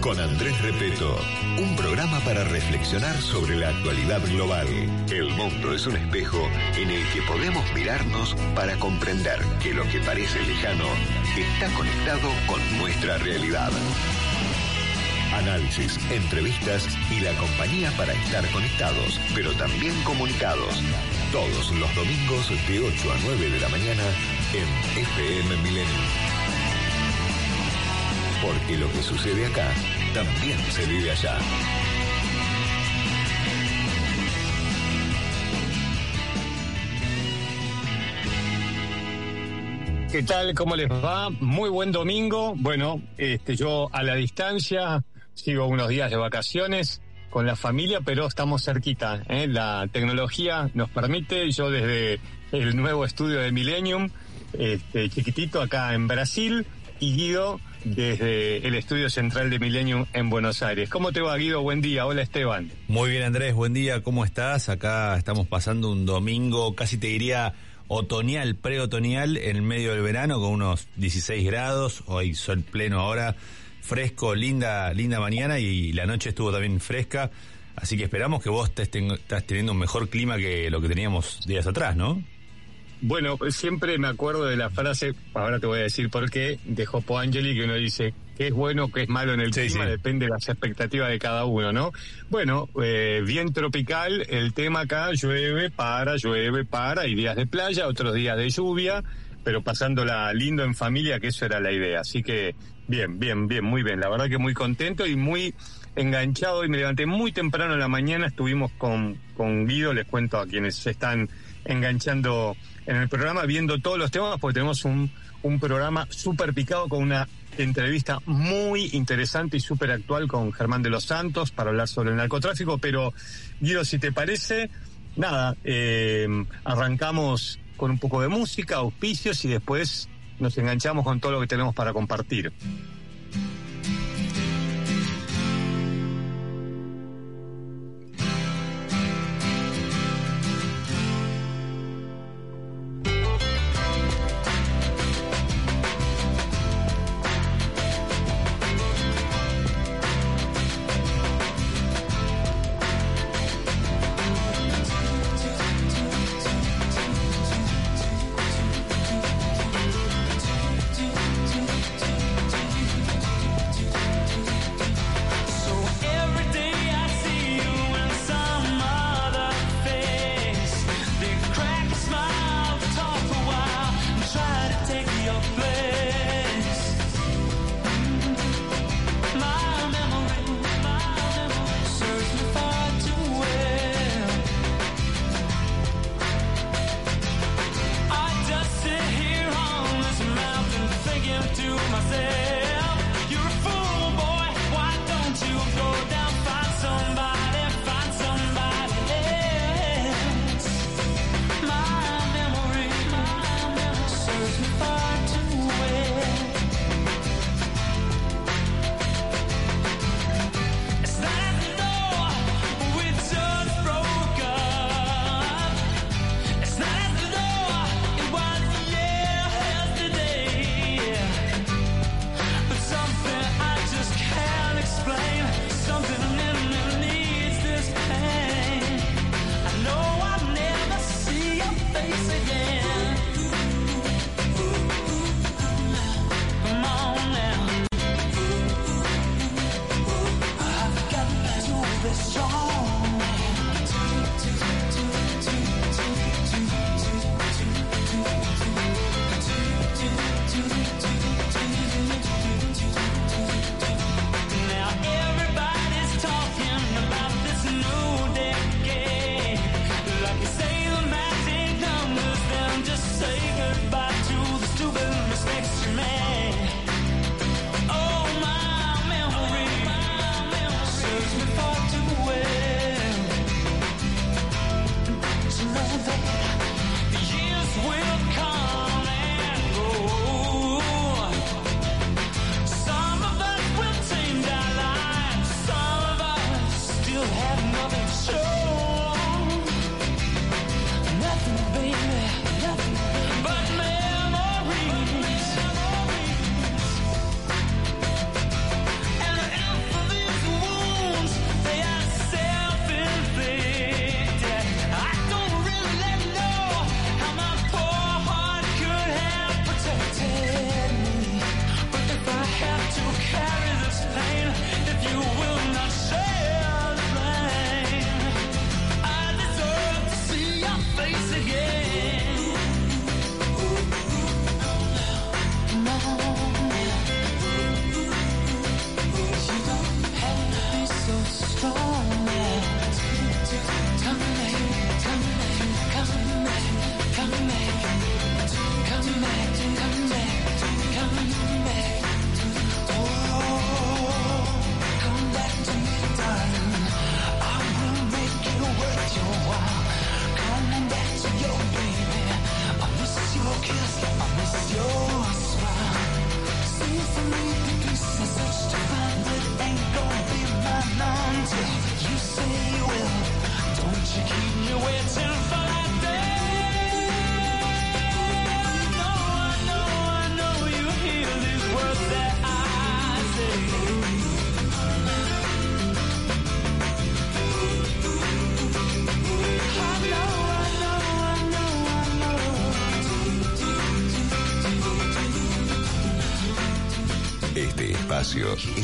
con Andrés Repeto, un programa para reflexionar sobre la actualidad global. El mundo es un espejo en el que podemos mirarnos para comprender que lo que parece lejano está conectado con nuestra realidad. Análisis, entrevistas y la compañía para estar conectados, pero también comunicados. Todos los domingos de 8 a 9 de la mañana en FM Milenio. Porque lo que sucede acá también se vive allá. ¿Qué tal? ¿Cómo les va? Muy buen domingo. Bueno, este, yo a la distancia sigo unos días de vacaciones con la familia, pero estamos cerquita. ¿eh? La tecnología nos permite, yo desde el nuevo estudio de Millennium, este, chiquitito acá en Brasil, y Guido desde el estudio central de Millennium en Buenos Aires. ¿Cómo te va, Guido? Buen día. Hola, Esteban. Muy bien, Andrés. Buen día. ¿Cómo estás? Acá estamos pasando un domingo, casi te diría otoñal, preotoñal, en el medio del verano, con unos 16 grados. Hoy sol pleno ahora, fresco, linda, linda mañana y la noche estuvo también fresca. Así que esperamos que vos estés estás teniendo un mejor clima que lo que teníamos días atrás, ¿no? Bueno, siempre me acuerdo de la frase, ahora te voy a decir por qué, de Jopo Angeli, que uno dice, qué es bueno, qué es malo en el Sí, clima, sí. depende de las expectativas de cada uno, ¿no? Bueno, eh, bien tropical, el tema acá, llueve, para, llueve, para, hay días de playa, otros días de lluvia, pero pasándola lindo en familia, que eso era la idea. Así que, bien, bien, bien, muy bien. La verdad que muy contento y muy enganchado y me levanté muy temprano en la mañana, estuvimos con, con Guido, les cuento a quienes se están enganchando en el programa, viendo todos los temas, porque tenemos un, un programa súper picado con una entrevista muy interesante y súper actual con Germán de los Santos para hablar sobre el narcotráfico, pero Guido, si te parece, nada, eh, arrancamos con un poco de música, auspicios y después nos enganchamos con todo lo que tenemos para compartir.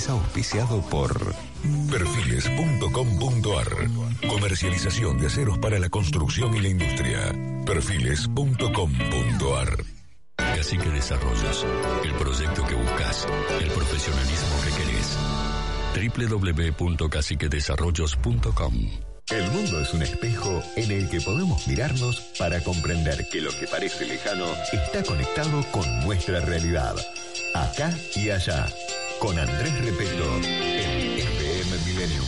Es auspiciado por Perfiles.com.ar Comercialización de aceros para la construcción y la industria. Perfiles.com.ar Cacique Desarrollos, el proyecto que buscas, el profesionalismo que querés. www.caciquedesarrollos.com El mundo es un espejo en el que podemos mirarnos para comprender que lo que parece lejano está conectado con nuestra realidad. Acá y allá. Con Andrés Repeto en FM Millennium.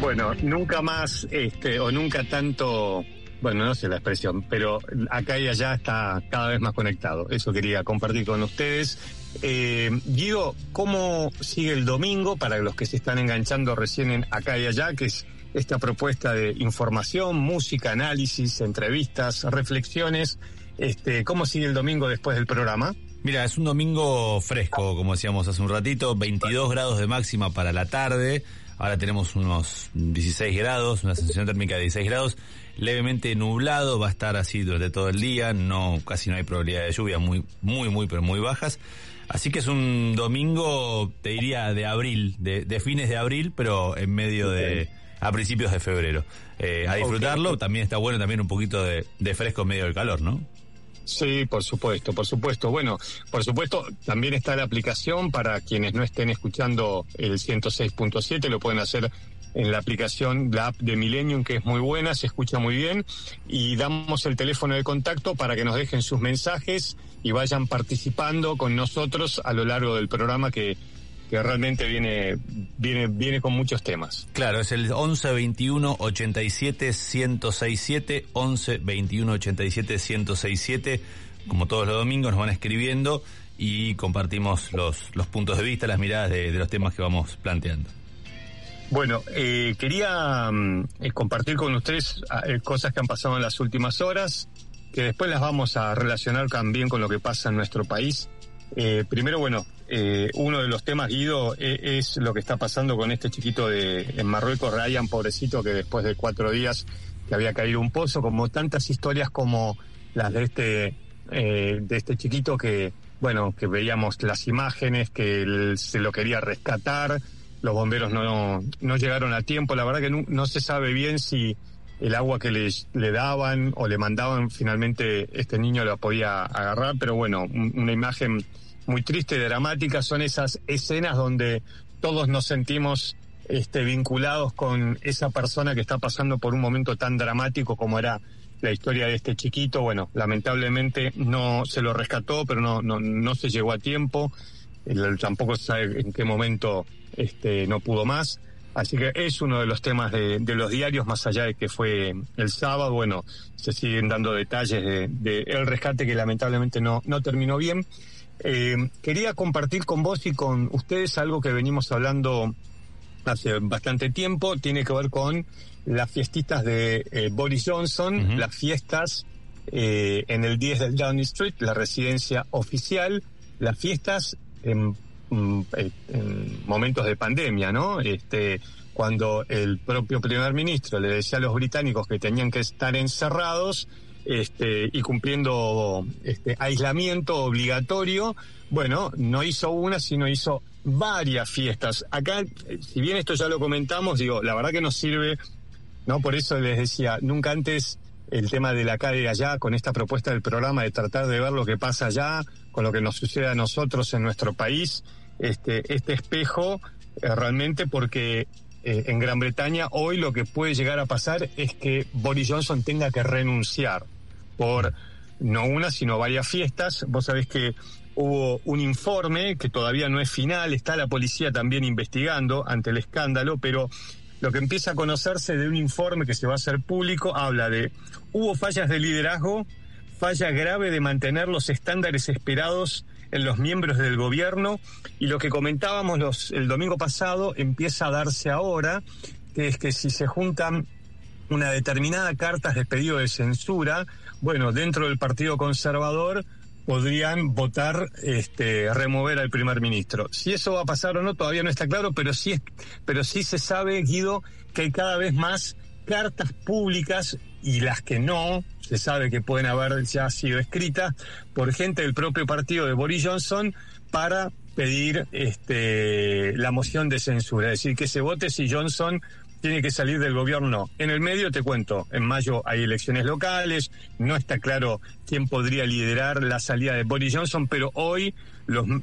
Bueno, nunca más, este, o nunca tanto, bueno, no sé la expresión, pero acá y allá está cada vez más conectado. Eso quería compartir con ustedes. Eh, Guido, ¿cómo sigue el domingo para los que se están enganchando recién en acá y allá, que es esta propuesta de información, música, análisis, entrevistas, reflexiones? Este, ¿Cómo sigue el domingo después del programa? Mira, es un domingo fresco, como decíamos hace un ratito, 22 grados de máxima para la tarde. Ahora tenemos unos 16 grados, una sensación térmica de 16 grados, levemente nublado, va a estar así durante todo el día, no casi no hay probabilidad de lluvia, muy muy muy pero muy bajas. Así que es un domingo, te diría de abril, de, de fines de abril, pero en medio de a principios de febrero. Eh, a disfrutarlo, también está bueno también un poquito de, de fresco en medio del calor, ¿no? Sí, por supuesto, por supuesto. Bueno, por supuesto, también está la aplicación para quienes no estén escuchando el 106.7, lo pueden hacer en la aplicación, la app de Millennium, que es muy buena, se escucha muy bien, y damos el teléfono de contacto para que nos dejen sus mensajes y vayan participando con nosotros a lo largo del programa que que realmente viene, viene, viene con muchos temas. Claro, es el 11 21 87 1067, 11 21 87 1067. Como todos los domingos nos van escribiendo y compartimos los, los puntos de vista, las miradas de, de los temas que vamos planteando. Bueno, eh, quería mm, eh, compartir con ustedes eh, cosas que han pasado en las últimas horas, que después las vamos a relacionar también con lo que pasa en nuestro país. Eh, primero, bueno, eh, uno de los temas, Guido, e, es, lo que está pasando con este chiquito de en Marruecos, Ryan, pobrecito, que después de cuatro días que había caído un pozo, como tantas historias como las de este, eh, de este chiquito que, bueno, que veíamos las imágenes, que él se lo quería rescatar, los bomberos no, no llegaron a tiempo, la verdad que no se sabe bien si el agua que le, le, daban o le mandaban, finalmente este niño lo podía agarrar, pero bueno, un, una imagen muy triste, dramática, son esas escenas donde todos nos sentimos este, vinculados con esa persona que está pasando por un momento tan dramático como era la historia de este chiquito. Bueno, lamentablemente no se lo rescató, pero no, no, no se llegó a tiempo. Tampoco se sabe en qué momento este, no pudo más. Así que es uno de los temas de, de, los diarios, más allá de que fue el sábado, bueno, se siguen dando detalles de, de el rescate que lamentablemente no, no terminó bien. Eh, quería compartir con vos y con ustedes algo que venimos hablando hace bastante tiempo, tiene que ver con las fiestitas de eh, Boris Johnson, uh -huh. las fiestas eh, en el 10 del Downing Street, la residencia oficial, las fiestas en en momentos de pandemia, ¿no? Este, cuando el propio primer ministro le decía a los británicos que tenían que estar encerrados este, y cumpliendo este, aislamiento obligatorio, bueno, no hizo una, sino hizo varias fiestas. Acá, si bien esto ya lo comentamos, digo, la verdad que nos sirve, ¿no? Por eso les decía, nunca antes el tema de la acá y allá, con esta propuesta del programa de tratar de ver lo que pasa allá, con lo que nos sucede a nosotros en nuestro país, este, este espejo eh, realmente porque eh, en Gran Bretaña hoy lo que puede llegar a pasar es que Boris Johnson tenga que renunciar por no una, sino varias fiestas. Vos sabés que hubo un informe que todavía no es final, está la policía también investigando ante el escándalo, pero lo que empieza a conocerse de un informe que se va a hacer público habla de hubo fallas de liderazgo, falla grave de mantener los estándares esperados en los miembros del gobierno y lo que comentábamos los, el domingo pasado empieza a darse ahora, que es que si se juntan una determinada cartas de pedido de censura, bueno, dentro del Partido Conservador podrían votar este remover al primer ministro. Si eso va a pasar o no todavía no está claro, pero sí pero sí se sabe, Guido, que hay cada vez más cartas públicas y las que no, se sabe que pueden haber ya sido escritas por gente del propio partido de Boris Johnson para pedir este, la moción de censura, es decir, que se vote si Johnson tiene que salir del gobierno. En el medio, te cuento, en mayo hay elecciones locales, no está claro quién podría liderar la salida de Boris Johnson, pero hoy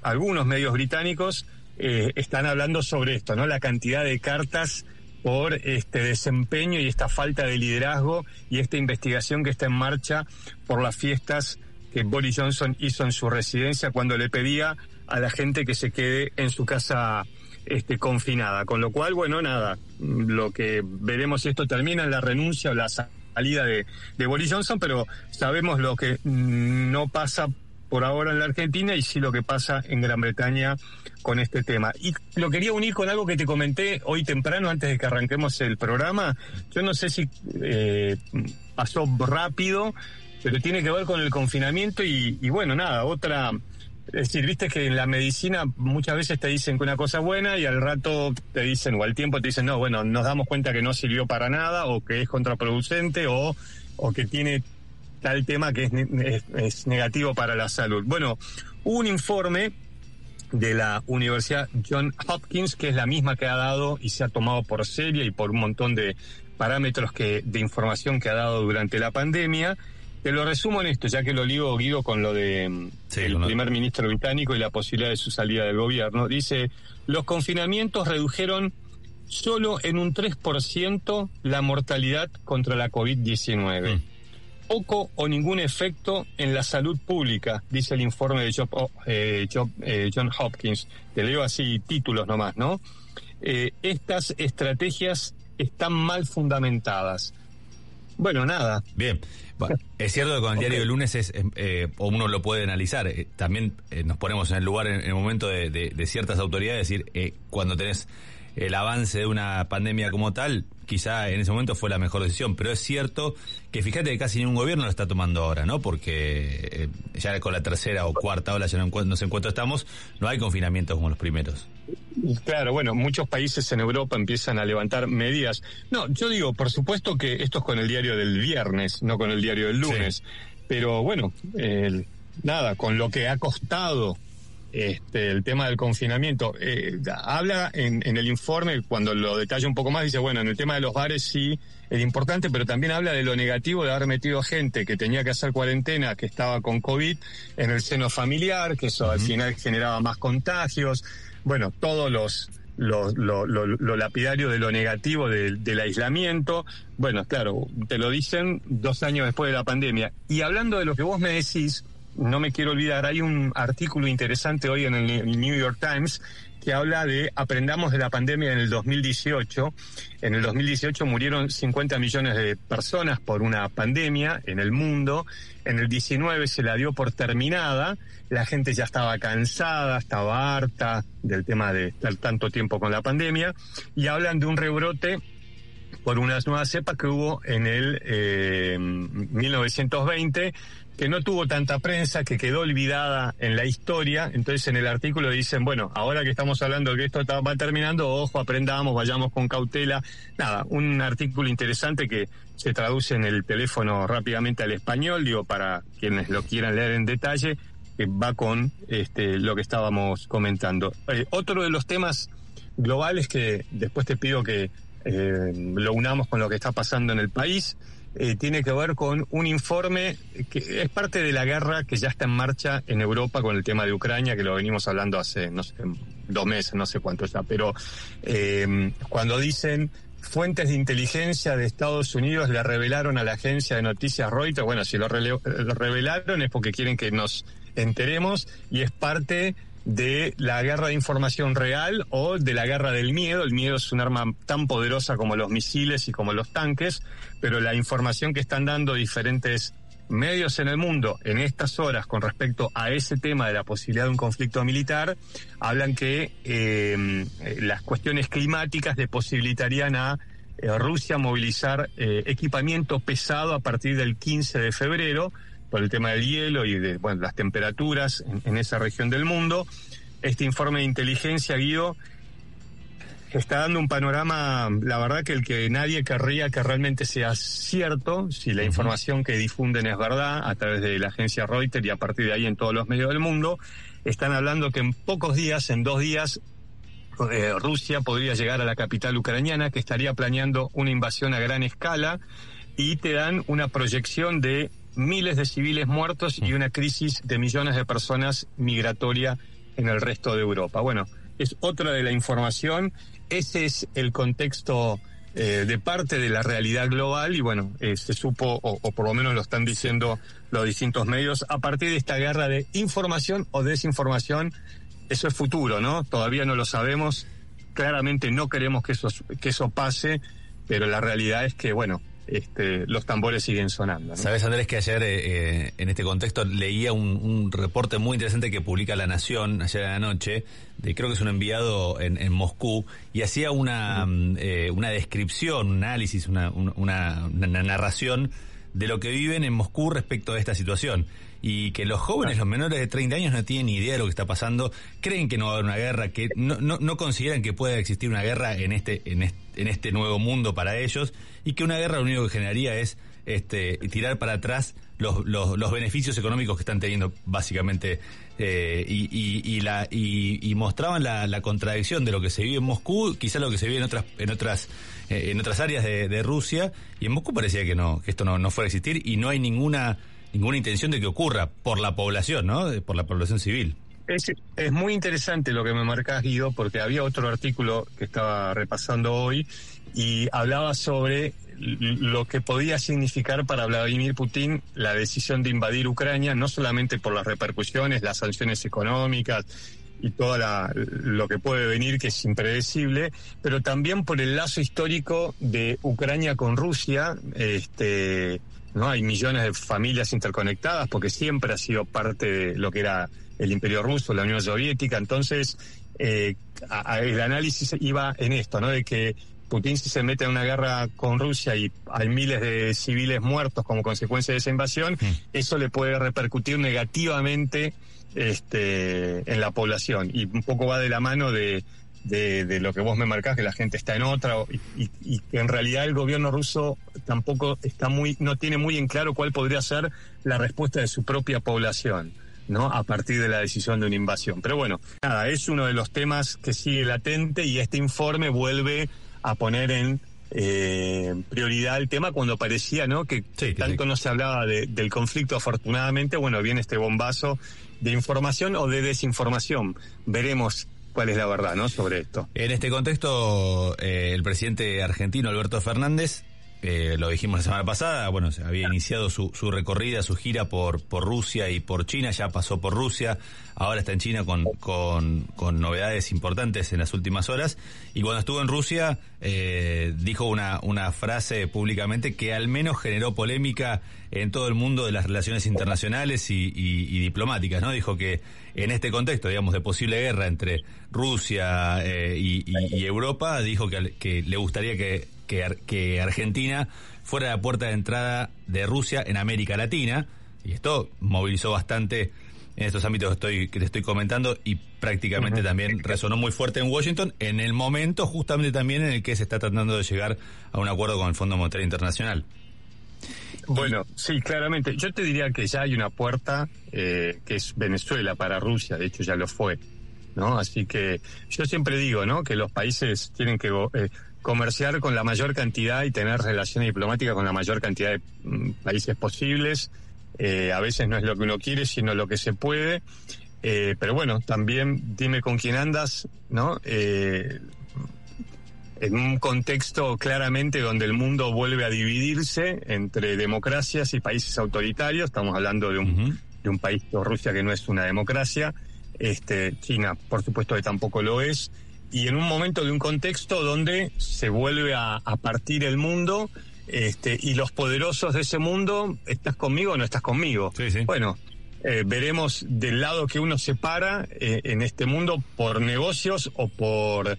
algunos medios británicos eh, están hablando sobre esto, ¿no? La cantidad de cartas por este desempeño y esta falta de liderazgo y esta investigación que está en marcha por las fiestas que Boris Johnson hizo en su residencia cuando le pedía a la gente que se quede en su casa este, confinada. Con lo cual, bueno, nada, lo que veremos si esto termina en la renuncia o la salida de, de Boris Johnson, pero sabemos lo que no pasa por ahora en la Argentina y sí lo que pasa en Gran Bretaña con este tema. Y lo quería unir con algo que te comenté hoy temprano antes de que arranquemos el programa. Yo no sé si eh, pasó rápido, pero tiene que ver con el confinamiento y, bueno, nada, otra es decir, viste que en la medicina muchas veces te dicen que una cosa es buena y al rato te dicen, o al tiempo te dicen, no, bueno, nos damos cuenta que no sirvió para nada, o que es contraproducente, o, o que tiene tal tema que es, es, negativo para la salud. Bueno, un informe de la Universidad John Hopkins, que es la misma que ha dado y se ha tomado por seria y por un montón de parámetros que, de información que ha dado durante la pandemia, te lo resumo en esto, ya que lo ligo, Guido, con lo de mm, Sí, el primer ministro británico y la posibilidad de su salida del gobierno. Dice, los confinamientos redujeron solo en un 3% la mortalidad contra la COVID-19. Mm. Poco o ningún efecto en la salud pública, dice el informe de Job- oh, eh, Job- eh, John Hopkins. Te leo así títulos nomás, ¿no? Eh, estas estrategias están mal fundamentadas. Bueno, nada, Bien. Bueno, es cierto que con el diario del lunes es, eh, eh, o uno lo puede analizar. eh, también eh, nos ponemos en el lugar, en, en el momento de, de- de ciertas autoridades, es decir, cuando tenés el avance de una pandemia como tal, quizá en ese momento fue la mejor decisión. Pero es cierto que fíjate que casi ningún gobierno lo está tomando ahora, ¿no? Porque eh, ya con la tercera o cuarta ola, ya no, encu- no sé en cuánto estamos, no hay confinamientos como los primeros. Claro, bueno, muchos países en Europa empiezan a levantar medidas. No, yo digo, por supuesto que esto es con el diario del viernes, no con el diario del lunes. Pero bueno, nada, con lo que ha costado este, el tema del confinamiento. eh, habla en, en el informe, cuando lo detalla un poco más, dice, bueno, en el tema de los bares sí es importante, pero también habla de lo negativo de haber metido gente que tenía que hacer cuarentena, que estaba con COVID, en el seno familiar, que eso al final generaba más contagios. Bueno, todos los... Lo, lo, lo, lo lapidario de lo negativo del aislamiento. Bueno, claro, te lo dicen dos años después de la pandemia. Y hablando de lo que vos me decís, no me quiero olvidar, hay un artículo interesante hoy en el New York Times que habla de aprendamos de la pandemia en el 2018. En el 2018 murieron 50 millones de personas por una pandemia en el mundo. En el 19 se la dio por terminada. La gente ya estaba cansada, estaba harta del tema de estar tanto tiempo con la pandemia. Y hablan de un rebrote por unas nuevas cepas que hubo en el eh, 1920 que no tuvo tanta prensa, que quedó olvidada en la historia. Entonces en el artículo dicen, bueno, ahora que estamos hablando que esto va terminando, ojo, aprendamos, vayamos con cautela. Nada, un artículo interesante que se traduce en el teléfono rápidamente al español, digo, para quienes lo quieran leer en detalle, que va con este, lo que estábamos comentando. Eh, otro de los temas globales que después te pido que eh, lo unamos con lo que está pasando en el país, eh, tiene que ver con un informe que es parte de la guerra que ya está en marcha en Europa con el tema de Ucrania, que lo venimos hablando hace, no sé, dos meses, no sé cuánto ya, pero eh, cuando dicen fuentes de inteligencia de Estados Unidos le revelaron a la agencia de noticias Reuters, bueno, si lo, revelaron es porque quieren que nos enteremos y es parte de la guerra de información real o de la guerra del miedo. El miedo es un arma tan poderosa como los misiles y como los tanques, pero la información que están dando diferentes medios en el mundo en estas horas con respecto a ese tema de la posibilidad de un conflicto militar, hablan que eh, las cuestiones climáticas le posibilitarían a eh, Rusia movilizar eh, equipamiento pesado a partir del 15 de febrero por el tema del hielo y de bueno, las temperaturas en, en esa región del mundo. Este informe de inteligencia, Guido, está dando un panorama, la verdad que el que nadie querría que realmente sea cierto, si la información que difunden es verdad, a través de la agencia Reuters y a partir de ahí en todos los medios del mundo, están hablando que en pocos días, en dos días, eh, Rusia podría llegar a la capital ucraniana, que estaría planeando una invasión a gran escala, y te dan una proyección de miles de civiles muertos y una crisis de millones de personas migratoria en el resto de Europa. Bueno, es otra de la información, ese es el contexto eh, de parte de la realidad global y bueno, eh, se supo, o, o, por lo menos lo están diciendo los distintos medios, a partir de esta guerra de información o desinformación, eso es futuro, ¿no? Todavía no lo sabemos, claramente no queremos que eso, que eso pase, pero la realidad es que, bueno, este, los tambores siguen sonando. ¿no? Sabes, Andrés, que ayer eh, en este contexto leía un, un, reporte muy interesante que publica La Nación ayer en la noche, de, creo que es un enviado en, en Moscú, y hacía una, uh eh, una descripción, un análisis, una, una, una narración de lo que viven en Moscú respecto a esta situación y que los jóvenes, los menores de 30 años no tienen ni idea de lo que está pasando, creen que no va a haber una guerra, que no, no, no consideran que pueda existir una guerra en este, en este, en este nuevo mundo para ellos y que una guerra lo único que generaría es este, tirar para atrás los, los, los beneficios económicos que están teniendo básicamente eh, y, mostraban la, contradicción de lo que se vive en Moscú, quizá lo que se vive en otras en otras eh, en otras áreas de, Rusia y en Moscú parecía que no que esto no, no fuera a existir y no hay ninguna ninguna intención de que ocurra por la población, ¿no? Por la población civil. Es, es, muy interesante lo que me marcas, Guido, porque había otro artículo que estaba repasando hoy y hablaba sobre lo que podía significar para Vladimir Putin la decisión de invadir Ucrania, no solamente por las repercusiones, las sanciones económicas y todo lo que puede venir, que es impredecible, pero también por el lazo histórico de Ucrania con Rusia, este, ¿no? Hay millones de familias interconectadas porque siempre ha sido parte de lo que era el Imperio Ruso, la Unión Soviética. Entonces, eh, el análisis iba en esto, ¿no? De que Putin si se mete en una guerra con Rusia y hay miles de civiles muertos como consecuencia de esa invasión, mm. eso le puede repercutir negativamente este, en la población. Y un poco va de la mano de, de, de, lo que vos me marcás, que la gente está en otra, y, y, y, que en realidad el gobierno ruso tampoco está muy, no tiene muy en claro cuál podría ser la respuesta de su propia población. ¿no? A partir de la decisión de una invasión. Pero bueno, nada, es uno de los temas que sigue latente y este informe vuelve a poner en eh, prioridad el tema cuando parecía, ¿no? Que sí, tanto sí. no se hablaba de, del conflicto, afortunadamente, bueno, viene este bombazo de información o de desinformación. Veremos cuál es la verdad, ¿no? Sobre esto. En este contexto, eh, el presidente argentino Alberto Fernández eh, lo dijimos la semana pasada, bueno, había iniciado su, su, recorrida, su gira por, por Rusia y por China, ya pasó por Rusia, ahora está en China con, con, con novedades importantes en las últimas horas, y cuando estuvo en Rusia eh, dijo una, una frase públicamente que al menos generó polémica en todo el mundo de las relaciones internacionales y, y, y diplomáticas, ¿no? Dijo que en este contexto, digamos, de posible guerra entre Rusia eh, y, y, Europa, dijo que, que le gustaría que que, que, Argentina fuera la puerta de entrada de Rusia en América Latina. Y esto movilizó bastante en estos ámbitos que, estoy, que te estoy comentando y prácticamente uh -huh. también resonó muy fuerte en Washington en el momento justamente también en el que se está tratando de llegar a un acuerdo con el Fondo Monetario Internacional. Bueno, sí, claramente. Yo te diría que ya hay una puerta eh, que es Venezuela para Rusia, de hecho ya lo fue, ¿no? Así que yo siempre digo, ¿no? Que los países tienen que eh, comerciar con la mayor cantidad y tener relaciones diplomáticas con la mayor cantidad de mm, países posibles. Eh, a veces no es lo que uno quiere, sino lo que se puede. Eh, pero bueno, también dime con quién andas, ¿no? Eh, en un contexto claramente donde el mundo vuelve a dividirse entre democracias y países autoritarios. Estamos hablando de un, uh -huh. de un país, Rusia, que no es una democracia. Este, China, por supuesto, que tampoco lo es y en un momento de un contexto donde se vuelve a, a partir el mundo este, y los poderosos de ese mundo, ¿estás conmigo o no estás conmigo? Sí, sí. Bueno, eh, veremos del lado que uno se para eh, en este mundo por negocios o por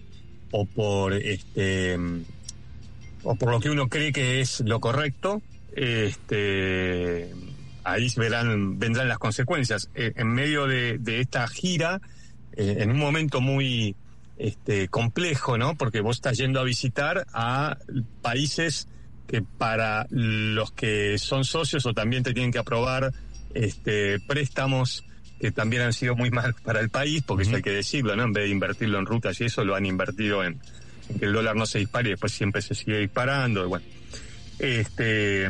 o por este o por lo que uno cree que es lo correcto este ahí verán vendrán las consecuencias eh, en medio de, de esta gira en un momento muy este, complejo, ¿no? Porque vos estás yendo a visitar a países que para los que son socios o también te tienen que aprobar este, préstamos que también han sido muy mal para el país, porque eso hay que decirlo, ¿no? En vez de invertirlo en rutas y eso, lo han invertido en, que el dólar no se dispare y después siempre se sigue disparando. bueno, este,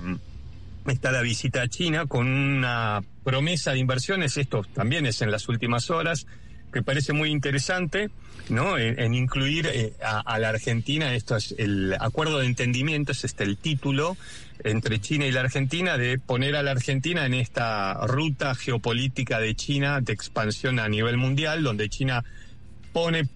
está la visita a China con una promesa de inversiones, esto también es en las últimas horas, que parece muy interesante, ¿no? En, incluir eh, a, la Argentina, esto es el acuerdo de entendimiento, es este el título entre China y la Argentina de poner a la Argentina en esta ruta geopolítica de China de expansión a nivel mundial, donde China pone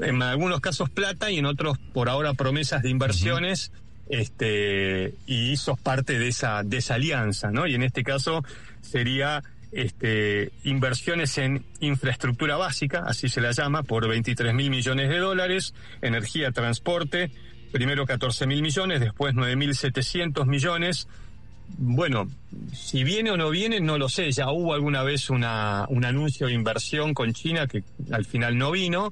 en algunos casos plata y en otros por ahora promesas de inversiones. Este, y sos parte de esa, de esa alianza, ¿no? Y en este caso sería este, inversiones en infraestructura básica, así se la llama, por 23 mil millones de dólares, energía, transporte, primero 14 mil millones, después 9 mil 700 millones. Bueno, si viene o no viene, no lo sé. Ya hubo alguna vez una, un anuncio de inversión con China que al final no vino,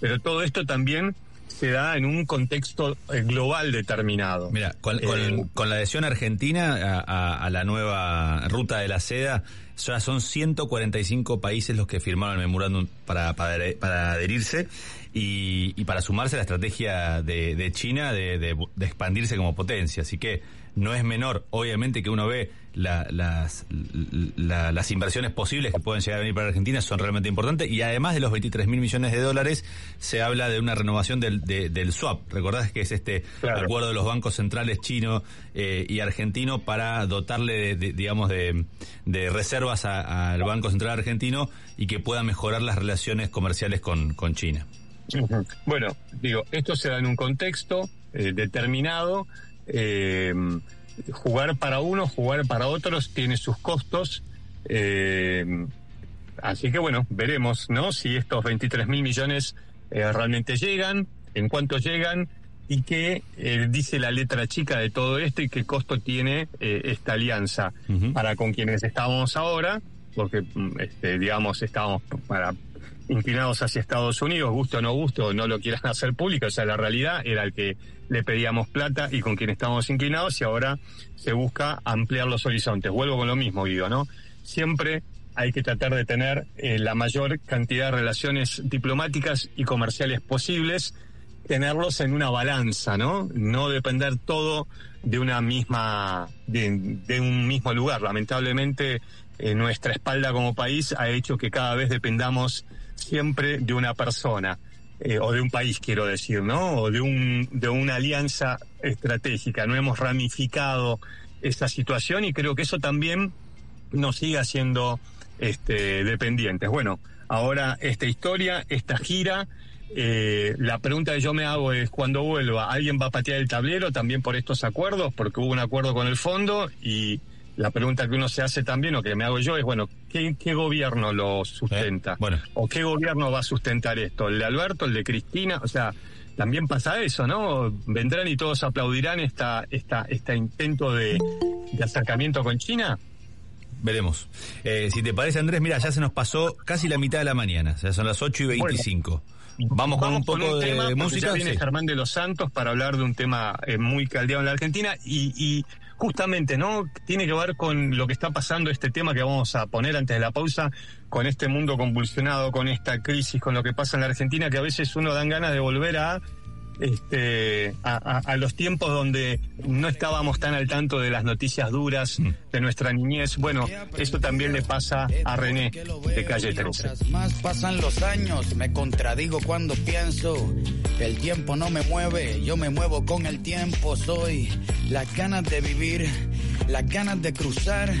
pero todo esto también se da en un contexto eh, global determinado. Mira, con, eh, la adhesión argentina a, la nueva ruta de la seda, ya son 145 países los que firmaron el memorándum para, para, adherirse y, para sumarse a la estrategia de, China de expandirse como potencia. Así que no es menor, obviamente que uno ve las, las inversiones posibles que pueden llegar a venir para Argentina son realmente importantes y además de los 23 mil millones de dólares se habla de una renovación del, del swap. Recordás que es este acuerdo de los bancos centrales chino eh, y argentino para dotarle, de, digamos, de, reservas al Banco Central argentino y que pueda mejorar las relaciones comerciales con, con China. Bueno, digo, esto se da en un contexto eh, determinado eh, jugar para unos, jugar para otros tiene sus costos. Eh, así que bueno, veremos, ¿no? Si estos 23 mil millones eh, realmente llegan, en cuánto llegan y qué dice la letra chica de todo esto y qué costo tiene esta alianza para con quienes estábamos ahora, porque mm, este, digamos estábamos para inclinados hacia Estados Unidos, gusto o no gusto, no lo quieran hacer público, o sea, la realidad era el que le pedíamos plata y con quien estábamos inclinados y ahora se busca ampliar los horizontes. Vuelvo con lo mismo, Guido, ¿no? Siempre hay que tratar de tener eh, la mayor cantidad de relaciones diplomáticas y comerciales posibles, tenerlos en una balanza, ¿no? No depender todo de una misma, de, un mismo lugar. Lamentablemente, eh, nuestra espalda como país ha hecho que cada vez dependamos siempre de una persona, eh, o de un país, quiero decir, ¿no? O de, un, de una alianza estratégica. No hemos ramificado esa situación y creo que eso también nos sigue haciendo este, dependientes. Bueno, ahora esta historia, esta gira, eh, la pregunta que yo me hago es, cuando vuelva, ¿alguien va a patear el tablero también por estos acuerdos? Porque hubo un acuerdo con el fondo y la pregunta que uno se hace también, o que me hago yo, es, bueno, ¿qué, gobierno lo sustenta? bueno. ¿O qué gobierno va a sustentar esto? ¿El de Alberto, el de Cristina? O sea, también pasa eso, ¿no? Vendrán y todos aplaudirán esta, esta, este intento de, acercamiento con China. Veremos. Eh, si te parece, Andrés, mira, ya se nos pasó casi la mitad de la mañana, ya son las 8 y 25. Vamos, con un poco de música. Ya viene Germán de los Santos para hablar de un tema eh, muy caldeado en la Argentina y, y justamente, ¿no? Tiene que ver con lo que está pasando, este tema que vamos a poner antes de la pausa, con este mundo convulsionado, con esta crisis, con lo que pasa en la Argentina, que a veces uno dan ganas de volver a este, a, los tiempos donde no estábamos tan al tanto de las noticias duras mm. de nuestra niñez. Bueno, esto también le pasa a René de Calle 13. Más pasan los años, me contradigo cuando pienso. El tiempo no me mueve, yo me muevo con el tiempo. Soy las ganas de vivir, las ganas de cruzar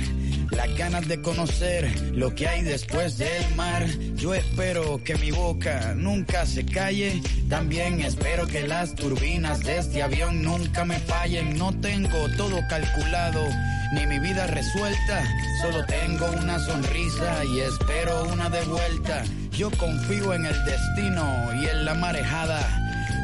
las ganas de conocer lo que hay después del mar. Yo espero que mi boca nunca se calle, también espero que las turbinas de este avión nunca me fallen. No tengo todo calculado, ni mi vida resuelta, solo tengo una sonrisa y espero una de vuelta. Yo confío en el destino y en la marejada.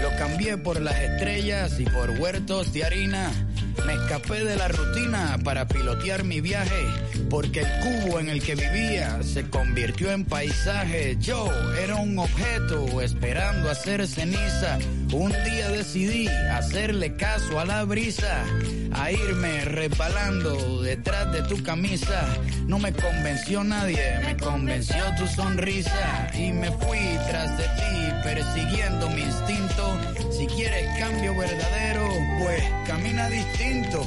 Lo cambié por las estrellas y por huertos de harina. Me escapé de la rutina para pilotear mi viaje, porque el cubo en el que vivía se convirtió en paisaje. Yo era un objeto esperando hacer ceniza. Un día decidí hacerle caso a la brisa, a irme resbalando detrás de tu camisa. No me convenció nadie, me convenció tu sonrisa y me fui tras de ti persiguiendo mi instinto. Si quieres cambio verdadero, pues camina distinto.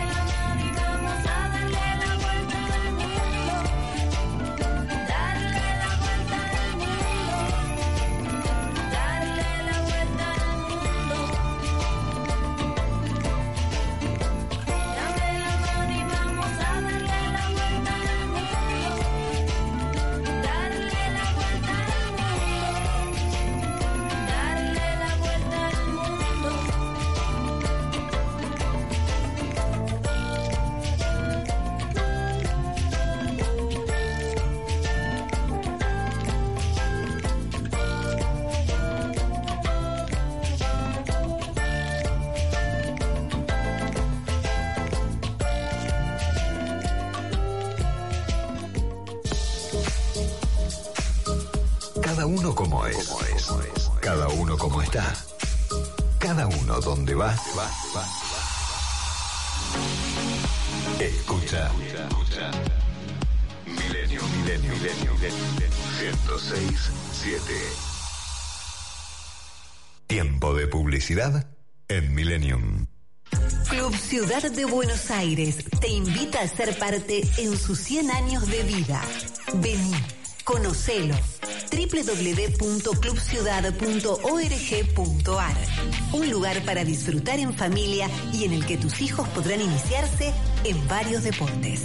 en Millennium. Club Ciudad de Buenos Aires te invita a ser parte en sus 100 años de vida. Vení, conocelo www.clubciudad.org.ar Un lugar para disfrutar en familia y en el que tus hijos podrán iniciarse en varios deportes.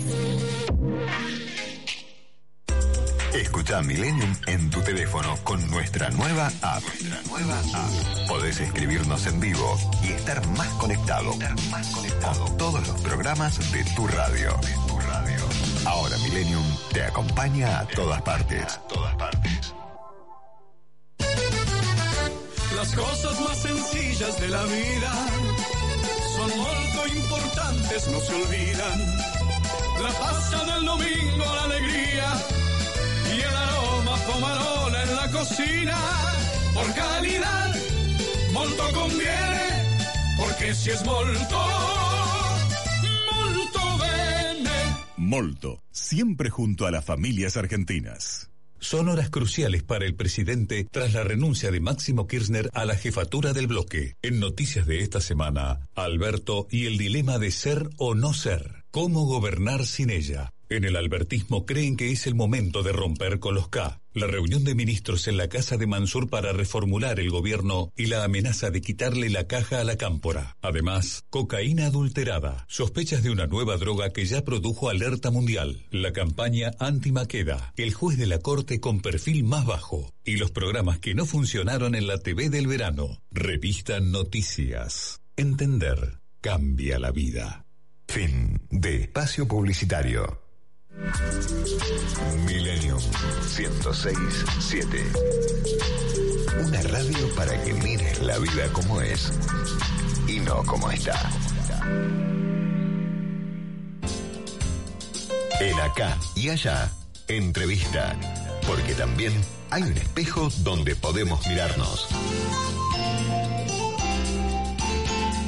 Escucha Millennium en tu teléfono con nuestra nueva app. Nuestra. Podés escribirnos en vivo y estar más conectado. Con todos los programas de tu radio. Tu radio. Ahora Millennium te acompaña a todas partes. Las cosas más sencillas de la vida son muy importantes, no se olvidan. La pasta del domingo, la alegría en la cocina. Por calidad, molto conviene, porque si es molto, molto bene. Molto, siempre junto a las familias argentinas. Son horas cruciales para el presidente tras la renuncia de Máximo Kirchner a la jefatura del bloque. En noticias de esta semana, Alberto y el dilema de ser o no ser. ¿Cómo gobernar sin ella? En el albertismo creen que es el momento de romper con los K. La reunión de ministros en la casa de Mansur para reformular el gobierno y la amenaza de quitarle la caja a la cámpora. Además, cocaína adulterada, sospechas de una nueva droga que ya produjo alerta mundial, la campaña anti-maqueda, el juez de la corte con perfil más bajo y los programas que no funcionaron en la TV del verano. Revista Noticias. Entender cambia la vida. Fin de espacio publicitario. Millennium 106.7. Una radio para que mires la vida como es y no como está. El acá y allá, entrevista, porque también hay un espejo donde podemos mirarnos.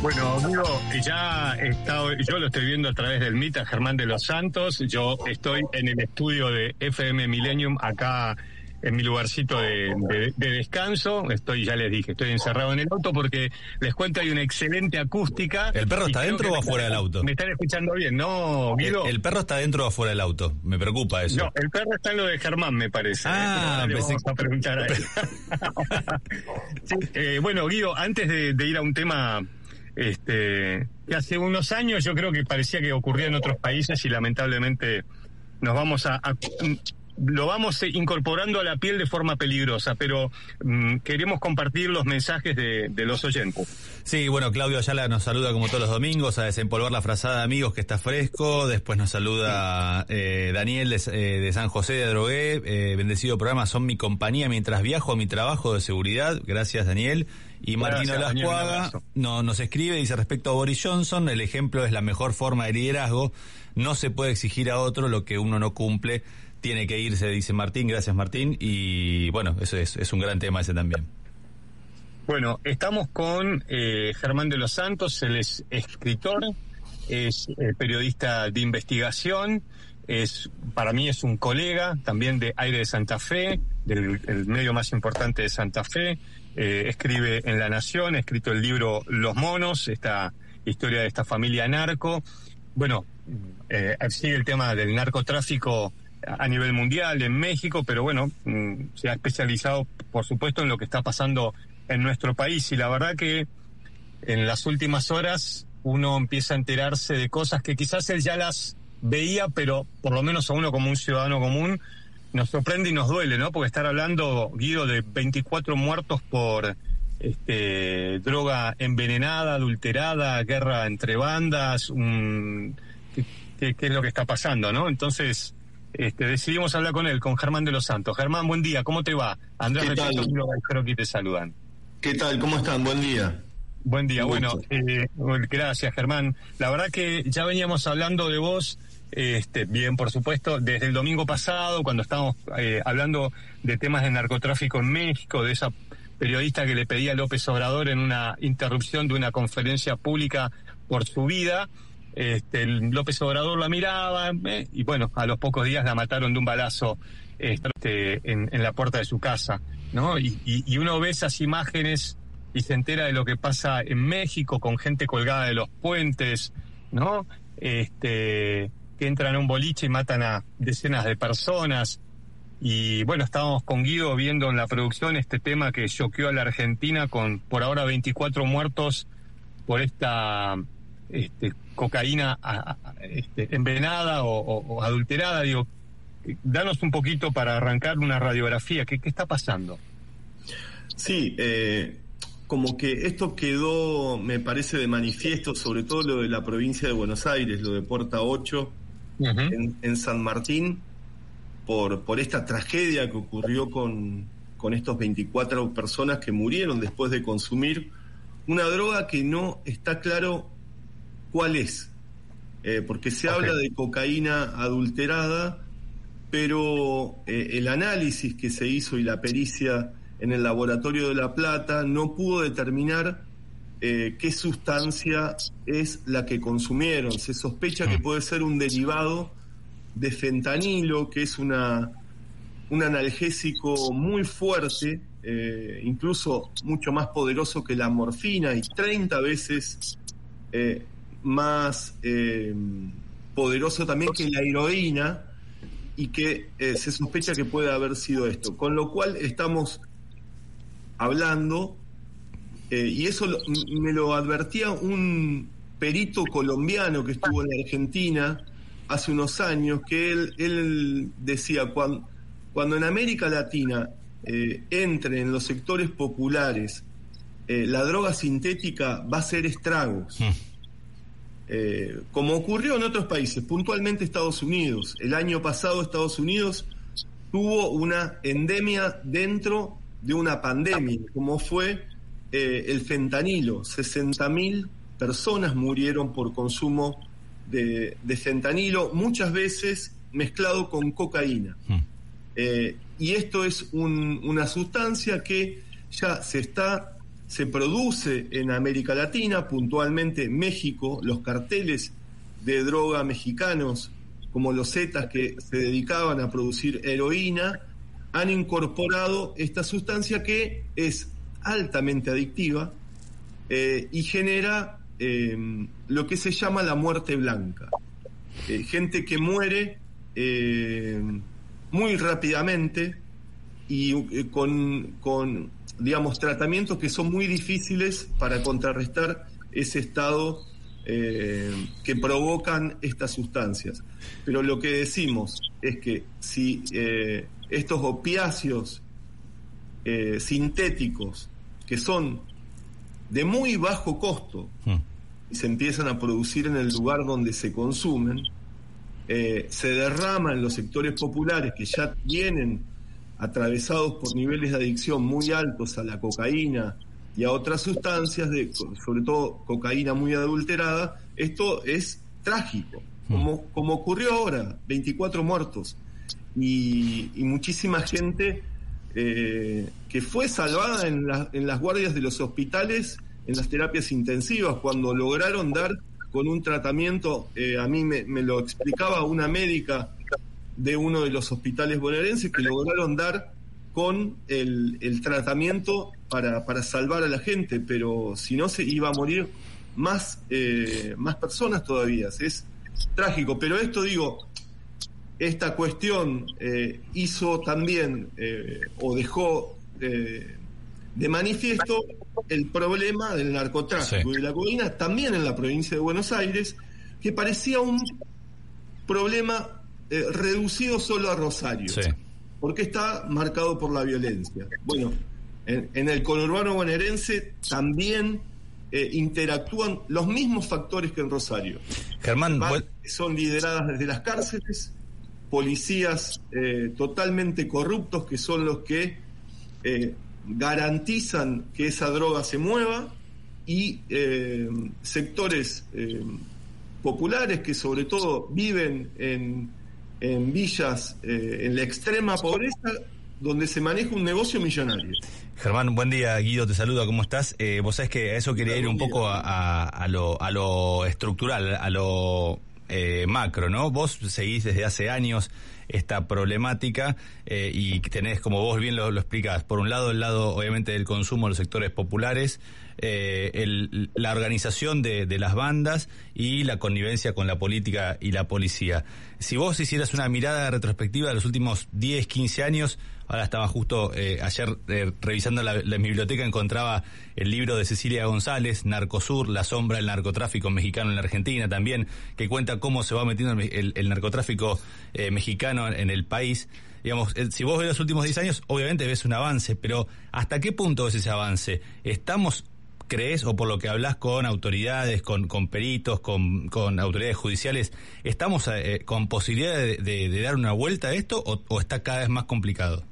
Bueno, amigo, ya estado, yo lo estoy viendo a través del MITA Germán de los Santos. Yo estoy en el estudio de FM Millennium acá en mi lugarcito de, descanso. Estoy, ya les dije, estoy encerrado en el auto porque les cuento hay una excelente acústica. ¿El perro está dentro o afuera del auto? Me están escuchando bien, ¿no, Guido? El, perro está dentro o afuera del auto. Me preocupa eso. No, el perro está en lo de Germán, me parece. ¿eh? Ah, vamos a preguntar a él. Eh, bueno, Guido, antes de, ir a un tema este, hace unos años yo creo que parecía que ocurría en otros países y lamentablemente nos vamos a lo vamos eh, incorporando a la piel de forma peligrosa, pero mm, queremos compartir los mensajes de, los oyentes. Sí, bueno, Claudio Ayala nos saluda como todos los domingos a desempolvar la frazada de amigos que está fresco. Después nos saluda eh, Daniel de, eh, de, San José de Drogué. bendecido programa, son mi compañía mientras viajo a mi trabajo de seguridad. Gracias, Daniel. Y Martín Olascuaga no, nos escribe, dice respecto a Boris Johnson, el ejemplo es la mejor forma de liderazgo. No se puede exigir a otro lo que uno no cumple tiene que irse, dice Martín. Gracias, Martín. Y bueno, eso es, es un gran tema ese también. Bueno, estamos con eh, Germán de los Santos, él es escritor, es eh, periodista de investigación, es para mí es un colega también de Aire de Santa Fe, del medio más importante de Santa Fe, eh, escribe en La Nación, ha escrito el libro Los Monos, esta historia de esta familia narco. Bueno, sigue el tema del narcotráfico a nivel mundial, en México, pero bueno, mm, se ha especializado, por supuesto, en lo que está pasando en nuestro país. Y la verdad que en las últimas horas uno empieza a enterarse de cosas que quizás él ya las veía, pero por lo menos a uno como un ciudadano común nos sorprende y nos duele, ¿no? Porque estar hablando, Guido, de 24 muertos por este, droga envenenada, adulterada, guerra entre bandas, ¿qué, ¿qué, es lo que está pasando, no? Entonces, este, decidimos hablar con él, con Germán de los Santos. Germán, buen día, ¿cómo te va? Andrés Repeto creo que te saludan. ¿Qué tal? ¿Cómo están? Buen día. Buen día, bueno, eh, gracias Germán. La verdad que ya veníamos hablando de vos, este, bien por supuesto, desde el domingo pasado, cuando estábamos eh, hablando de temas de narcotráfico en México, de esa periodista que le pedía a López Obrador en una interrupción de una conferencia pública por su vida. Este, López Obrador la miraba eh, y bueno, a los pocos días la mataron de un balazo este, en, la puerta de su casa, ¿no? Y, uno ve esas imágenes y se entera de lo que pasa en México con gente colgada de los puentes, ¿no? Este, que entran a un boliche y matan a decenas de personas. Y bueno, estábamos con Guido viendo en la producción este tema que choqueó a la Argentina con por ahora 24 muertos por esta este, cocaína este, envenenada o, adulterada. Digo, danos un poquito para arrancar una radiografía. ¿Qué, qué está pasando? Sí, eh, como que esto quedó, me parece, de manifiesto, sobre todo lo de la provincia de Buenos Aires, lo de Puerta 8, en, San Martín, por, por esta tragedia que ocurrió con, con estos 24 personas que murieron después de consumir una droga que no está claro cuál es. Eh, porque se habla de cocaína adulterada, pero eh, el análisis que se hizo y la pericia en el laboratorio de La Plata no pudo determinar eh, qué sustancia es la que consumieron. Se sospecha que mm. puede ser un derivado de fentanilo, que es una, un analgésico muy fuerte, incluso mucho más poderoso que la morfina y 30 veces más eh, poderoso también que la heroína y que eh, se sospecha que puede haber sido esto. Con lo cual estamos hablando, eh, y eso me lo advertía un perito colombiano que estuvo en Argentina hace unos años, que él, él decía, cuando, cuando en América Latina entre en los sectores populares la droga sintética va a ser estragos. Hmm. Eh, como ocurrió en otros países, puntualmente Estados Unidos. El año pasado Estados Unidos tuvo una endemia dentro de una pandemia, como fue eh, el fentanilo. 60.000 personas murieron por consumo de, de fentanilo, muchas veces mezclado con cocaína. Hmm. Eh, y esto es un- una sustancia que ya se está, se produce en América Latina, puntualmente México, los carteles de droga mexicanos, como los Zetas que se dedicaban a producir heroína, han incorporado esta sustancia que es altamente adictiva eh, y genera eh, lo que se llama la muerte blanca. Eh, gente que muere eh, muy rápidamente y eh, con, con, digamos, tratamientos que son muy difíciles para contrarrestar ese estado eh, que provocan estas sustancias. Pero lo que decimos es que si estos opiáceos eh, sintéticos, que son de muy bajo costo, y se empiezan a producir en el lugar donde se consumen, eh, se derrama en los sectores populares que ya vienen atravesados por niveles de adicción muy altos a la cocaína y a otras sustancias, de, sobre todo cocaína muy adulterada, esto es trágico, como, como ocurrió ahora, 24 muertos y, y muchísima gente eh, que fue salvada en, en las guardias de los hospitales, en las terapias intensivas, cuando lograron dar con un tratamiento, eh, a mí me, lo explicaba una médica de uno de los hospitales bonaerenses, que lograron dar con el, el tratamiento para, para salvar a la gente, pero si no se iba a morir más, eh, más personas todavía. Es trágico, pero esto digo, esta cuestión eh, hizo también eh, o dejó eh, de manifiesto el problema del narcotráfico y de la cocaína también en la provincia de Buenos Aires, que parecía un problema reducido solo a Rosario, porque está marcado por la violencia. Bueno, en, en el conurbano bonaerense también eh, interactúan los mismos factores que en Rosario. Germán, Va- son lideradas desde las cárceles, policías eh, totalmente corruptos que son los que eh, garantizan que esa droga se mueva y eh, sectores populares que sobre todo viven en, en villas en la extrema pobreza donde se maneja un negocio millonario. Germán, buen día, Guido, te saluda, ¿cómo estás? Eh, vos sabés que a eso quería ir un poco a, a- a lo, a lo estructural, a lo eh, macro, ¿no? Vos seguís desde hace años esta problemática eh, y tenés, como vos bien lo, lo explicás, por un lado el lado obviamente del consumo de los sectores populares, eh, el- la organización de, de las bandas y la connivencia con la política y la policía. Si vos hicieras una mirada retrospectiva de los últimos 10, 15 años, ahora estaba justo eh, ayer eh, revisando la, la biblioteca, encontraba el libro de Cecilia González, Narcosur, La sombra del narcotráfico mexicano en la Argentina también, que cuenta cómo se va metiendo el, narcotráfico eh, mexicano en el país. Digamos, si vos ves los últimos 10 años, obviamente ves un avance, pero ¿hasta qué punto ves ese avance? ¿Estamos crees o por lo que hablas con autoridades, con, peritos, con, autoridades judiciales, ¿estamos con posibilidad de, dar una vuelta a esto o está cada vez más complicado?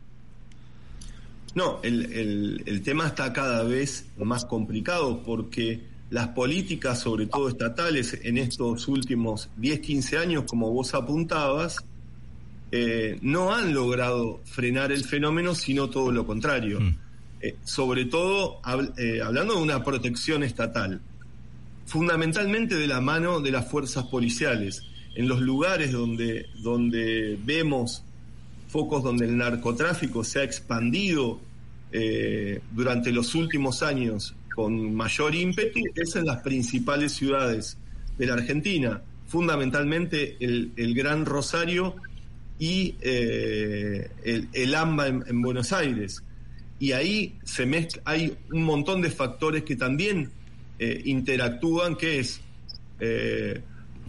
No, el, el- el tema está cada vez más complicado porque las políticas, sobre todo estatales, en estos últimos 10, 15 años, como vos apuntabas, eh, no han logrado frenar el fenómeno, sino todo lo contrario. Eh, sobre todo eh, hablando de una protección estatal, fundamentalmente de la mano de las fuerzas policiales. En los lugares donde, donde vemos focos donde el narcotráfico se ha expandido eh, durante los últimos años con mayor ímpetu es en las principales ciudades de la Argentina, fundamentalmente el, Gran Rosario y eh, el, el AMBA en, en Buenos Aires. Y ahí se mezcla, hay un montón de factores que también eh, interactúan, que es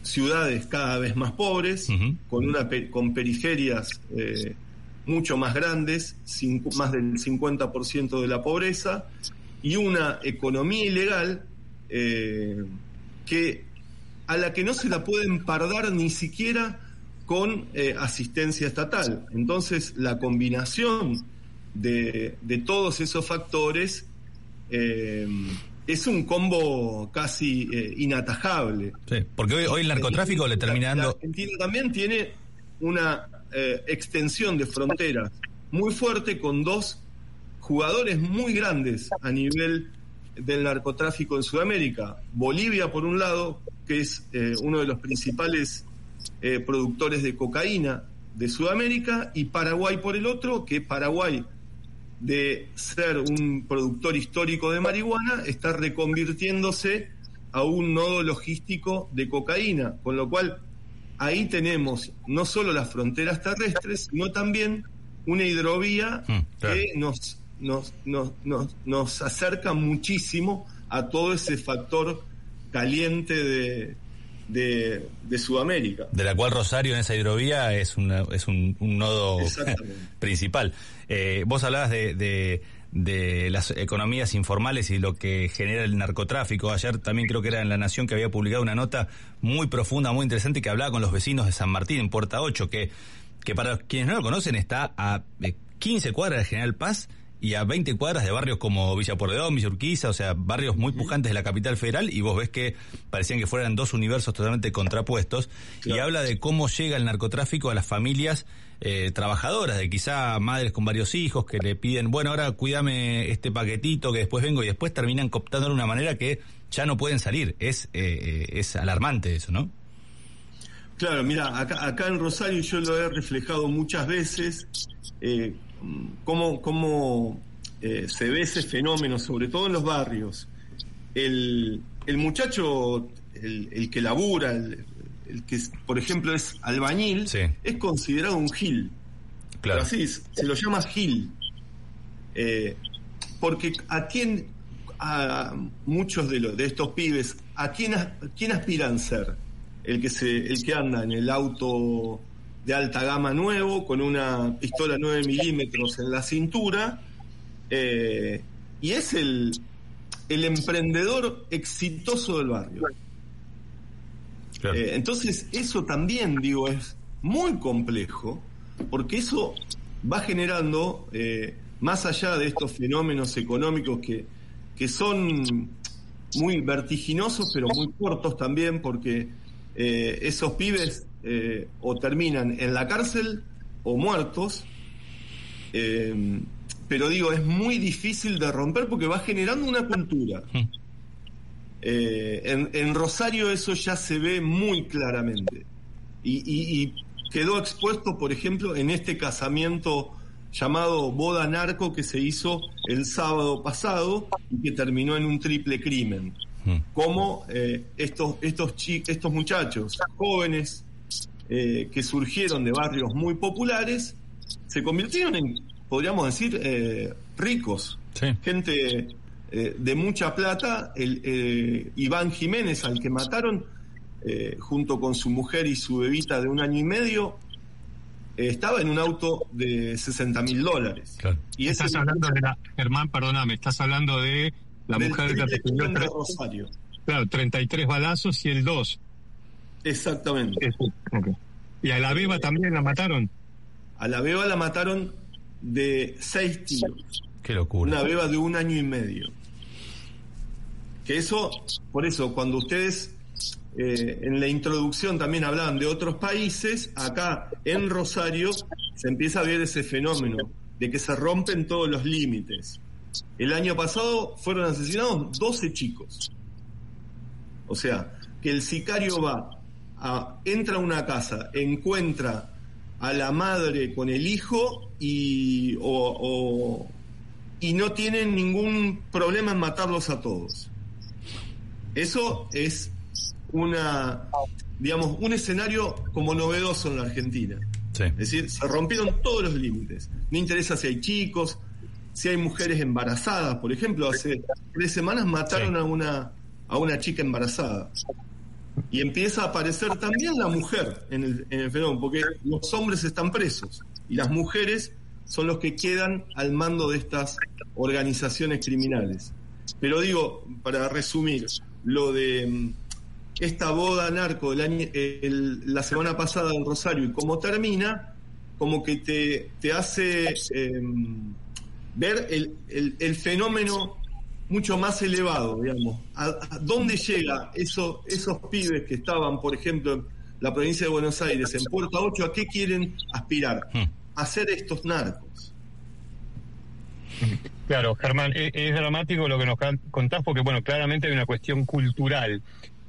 ciudades cada vez más pobres, con, una, con periferias eh, mucho más grandes, más del 50% de la pobreza, y una economía ilegal eh, que a la que no se la puede empardar ni siquiera con eh, asistencia estatal. Entonces, la combinación de, de todos esos factores es un combo casi eh, inatajable. Sí, porque hoy, hoy el narcotráfico le termina dando... Argentina también tiene una eh, extensión de frontera muy fuerte con dos jugadores muy grandes a nivel del narcotráfico en Sudamérica. Bolivia, por un lado, que es eh, uno de los principales productores de cocaína de Sudamérica, y Paraguay, por el otro, que Paraguay de ser un productor histórico de marihuana está reconvirtiéndose a un nodo logístico de cocaína, con lo cual ahí tenemos no solo las fronteras terrestres, sino también una hidrovía mm, que nos, nos, nos, nos, nos acerca muchísimo a todo ese factor caliente de, de, de, Sudamérica. De la cual Rosario en esa hidrovía es, una, es un, un nodo principal. Eh, vos hablabas de, de, de, las economías informales y lo que genera el narcotráfico. Ayer también creo que era en La Nación que había publicado una nota muy profunda, muy interesante, que hablaba con los vecinos de San Martín, en Puerta 8, que, que para quienes no lo conocen está a 15 eh, cuadras de General Paz y a 20 cuadras de barrios como Villa Porredón, Villa Urquiza, o sea, barrios muy pujantes de la capital federal, y vos ves que parecían que fueran dos universos totalmente contrapuestos, y habla de cómo llega el narcotráfico a las familias eh, trabajadoras, de quizá madres con varios hijos que le piden, bueno, ahora cuídame este paquetito que después vengo, y después terminan cooptando de una manera que ya no pueden salir. Es, eh, eh, es alarmante eso, ¿no? Claro, mira, acá, acá en Rosario yo lo he reflejado muchas veces. Eh, cómo, cómo eh, se ve ese fenómeno, sobre todo en los barrios. El, el muchacho, el, que labura, el, que, por ejemplo, es albañil, es considerado un gil. Claro. así se lo llama gil. Eh, porque a quién, a muchos de, los, de estos pibes, ¿a quién, a quién aspiran ser? El que, se, el que anda en el auto de alta gama nuevo, con una pistola 9 milímetros en la cintura, eh, y es el, el emprendedor exitoso del barrio. Eh, entonces, eso también, digo, es muy complejo, porque eso va generando, eh, más allá de estos fenómenos económicos que, que son muy vertiginosos, pero muy cortos también, porque esos pibes eh, o terminan en la cárcel o muertos. Eh, pero digo, es muy difícil de romper porque va generando una cultura. Eh, en, Rosario eso ya se ve muy claramente. Y, quedó expuesto, por ejemplo, en este casamiento llamado boda narco que se hizo el sábado pasado y que terminó en un triple crimen. Como estos, estos, estos muchachos jóvenes eh, que surgieron de barrios muy populares, se convirtieron en, podríamos decir, eh, ricos. Gente eh, de mucha plata. El, Iván Jiménez, al que mataron, junto con su mujer y su bebita de un año y medio, estaba en un auto de 60 mil dólares. Y estás hablando de la, Germán, perdóname, estás hablando de la mujer que recibió Rosario. Claro, 33 balazos y el 2. Exactamente. ¿Y a la beba también la mataron? A la beba la mataron de seis tiros. Qué locura. Una beba de un año y medio. Que eso, por eso, cuando ustedes eh, en la introducción también hablaban de otros países, acá en Rosario se empieza a ver ese fenómeno de que se rompen todos los límites. El año pasado fueron asesinados 12 chicos. O sea, que el sicario va entra a una casa, encuentra a la madre con el hijo y, y no tienen ningún problema en matarlos a todos. Eso es una, digamos, un escenario como novedoso en la Argentina. Es decir, se rompieron todos los límites. No interesa si hay chicos, si hay mujeres embarazadas. Por ejemplo, hace tres semanas mataron a una a una chica embarazada. Y empieza a aparecer también la mujer en el, en el fenómeno, porque los hombres están presos y las mujeres son los que quedan al mando de estas organizaciones criminales. Pero digo, para resumir, lo de mm, esta boda narco año, la semana pasada en Rosario y cómo termina, como que te, te hace em, ver el, el, el, fenómeno mucho más elevado, digamos. ¿A, dónde llega eso, esos pibes que estaban, por ejemplo, en la provincia de Buenos Aires, en Puerta 8, a qué quieren aspirar? Hmm. A ser estos narcos. Claro, Germán, es, es, dramático lo que nos contás porque, bueno, claramente hay una cuestión cultural.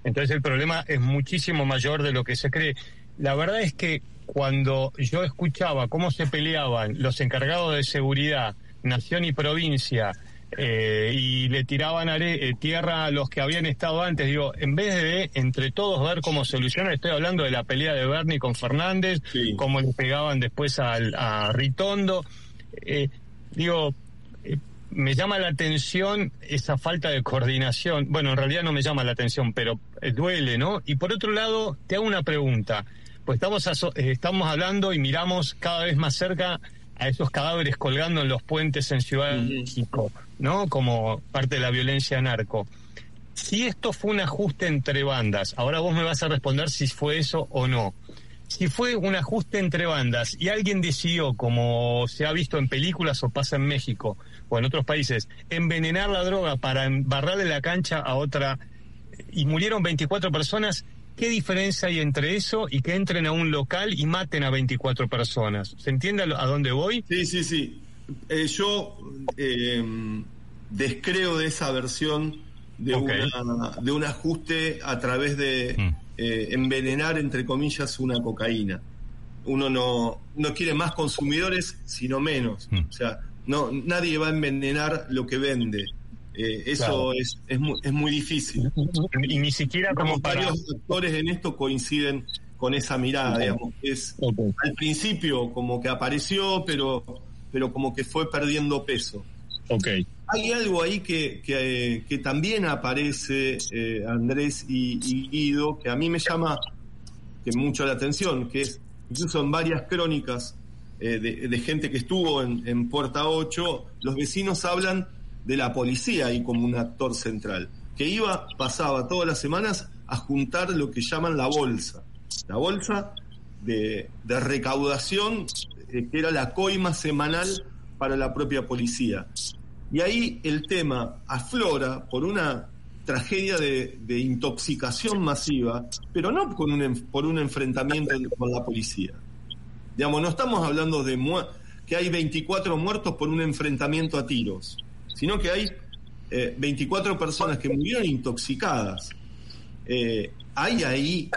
Entonces el problema es muchísimo mayor de lo que se cree. La verdad es que cuando yo escuchaba cómo se peleaban los encargados de seguridad, nación y provincia, eh, y le tiraban are, eh, tierra a los que habían estado antes. Digo, en vez de entre todos ver cómo solucionar, estoy hablando de la pelea de Bernie con Fernández, cómo le pegaban después al, a Ritondo. Eh, digo, me llama la atención esa falta de coordinación. Bueno, en realidad no me llama la atención, pero duele, ¿no? Y por otro lado, te hago una pregunta. Pues estamos, estamos hablando y miramos cada vez más cerca a esos cadáveres colgando en los puentes en Ciudad de México, ¿no? Como parte de la violencia narco. Si esto fue un ajuste entre bandas, ahora vos me vas a responder si fue eso o no. Si fue un ajuste entre bandas y alguien decidió, como se ha visto en películas o pasa en México o en otros países, envenenar la droga para embarrarle la cancha a otra y murieron 24 personas, ¿Qué diferencia hay entre eso y que entren a un local y maten a 24 personas? ¿Se entiende a dónde voy? Sí, sí, sí. Eh, yo eh, descreo de esa versión de, de un ajuste a través de mm. eh, envenenar, entre comillas, una cocaína. Uno no, no quiere más consumidores, sino menos. Mm. O sea, no, nadie va a envenenar lo que vende. Eso es, es, muy, es muy difícil. Y ni siquiera como, varios actores en esto coinciden con esa mirada, digamos. Es al principio como que apareció, pero, pero como que fue perdiendo peso. Okay. Hay algo ahí que, que, que también aparece, eh, Andrés y, Guido, que a mí me llama que mucho la atención, que es incluso en varias crónicas eh, de, de, gente que estuvo en, en Puerta 8, los vecinos hablan de la policía y como un actor central, que iba, pasaba todas las semanas a juntar lo que llaman la bolsa, la bolsa de, recaudación, eh, que era la coima semanal para la propia policía. Y ahí el tema aflora por una tragedia de, intoxicación masiva, pero no con un, por un enfrentamiento con la policía. Digamos, no estamos hablando de que hay 24 muertos por un enfrentamiento a tiros sino que hay 24 eh, personas que murieron intoxicadas. Eh, hay ahí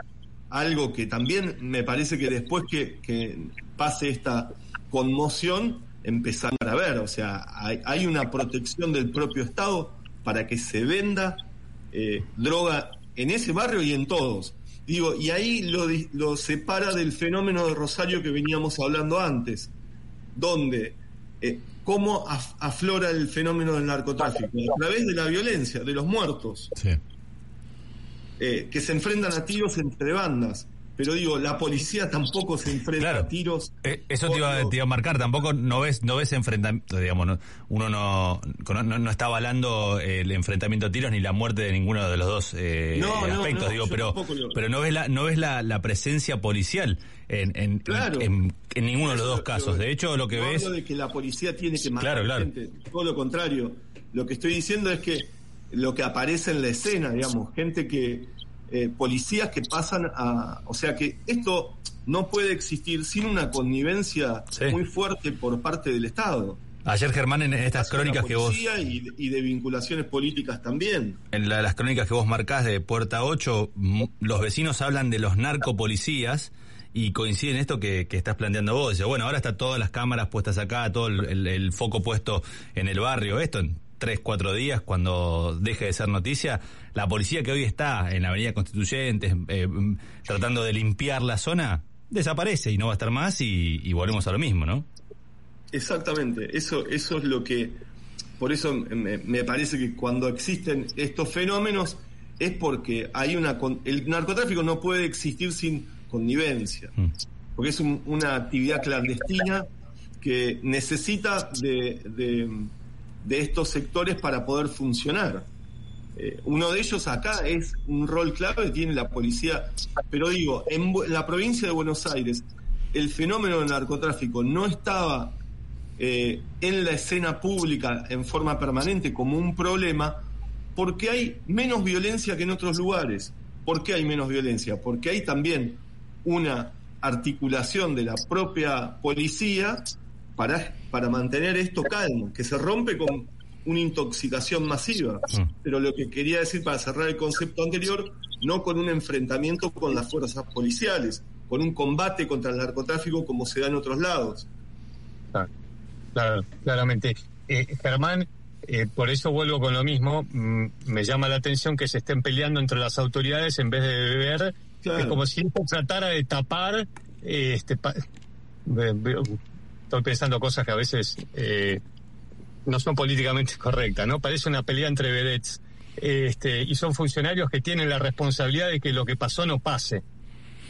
algo que también me parece que después que, pase esta conmoción, empezar a ver, o sea, hay, una protección del propio Estado para que se venda eh, droga en ese barrio y en todos. Digo, y ahí lo, lo separa del fenómeno de Rosario que veníamos hablando antes, donde cómo aflora el fenómeno del narcotráfico, a través de la violencia, de los muertos, eh, que se enfrentan a tiros entre bandas. Pero digo, la policía tampoco se enfrenta a tiros. Eh, eso te iba, a marcar, tampoco no ves, no ves enfrentamiento, digamos, uno no, no, está avalando el enfrentamiento a tiros ni la muerte de ninguno de los dos eh, aspectos, digo, pero, pero no ves la, no ves la, la presencia policial en, en, en, ninguno de los dos casos. De hecho, lo que no ves. De que la policía tiene que matar gente. Todo lo contrario. Lo que estoy diciendo es que lo que aparece en la escena, digamos, gente que. Eh, policías que pasan a. O sea que esto no puede existir sin una connivencia muy fuerte por parte del Estado. Ayer, Germán, en estas crónicas que vos. Y de, y de vinculaciones políticas también. En las crónicas que vos marcás de Puerta 8, los vecinos hablan de los narcopolicías y coincide en esto que, estás planteando vos. Dice, bueno, ahora está todas las cámaras puestas acá, todo el, foco puesto en el barrio. Esto tres, cuatro días, cuando deje de ser noticia, la policía que hoy está en la Avenida Constituyentes eh, tratando de limpiar la zona, desaparece y no va a estar más y, volvemos a lo mismo, ¿no? Exactamente, eso, eso es lo que, por eso me, me parece que cuando existen estos fenómenos es porque hay una, el narcotráfico no puede existir sin connivencia, mm. porque es una actividad clandestina que necesita de, de, estos sectores para poder funcionar. Eh, uno de ellos acá es un rol clave tiene la policía, pero digo, en, la provincia de Buenos Aires el fenómeno del narcotráfico no estaba eh, en la escena pública en forma permanente como un problema, porque hay menos violencia que en otros lugares. ¿Por qué hay menos violencia? Porque hay también una articulación de la propia policía para, para mantener esto calmo, que se rompe con una intoxicación masiva. Mm. Pero lo que quería decir para cerrar el concepto anterior, no con un enfrentamiento con las fuerzas policiales, con un combate contra el narcotráfico como se da en otros lados. Claro, claramente. Eh, Germán, eh, por eso vuelvo con lo mismo, mm, me llama la atención que se estén peleando entre las autoridades en vez de beber, es como si esto tratara de tapar, eh, este, estoy pensando cosas que a veces no son políticamente correctas, ¿no? Parece una pelea entre vedettes. Este, y son funcionarios que tienen la responsabilidad de que lo que pasó no pase.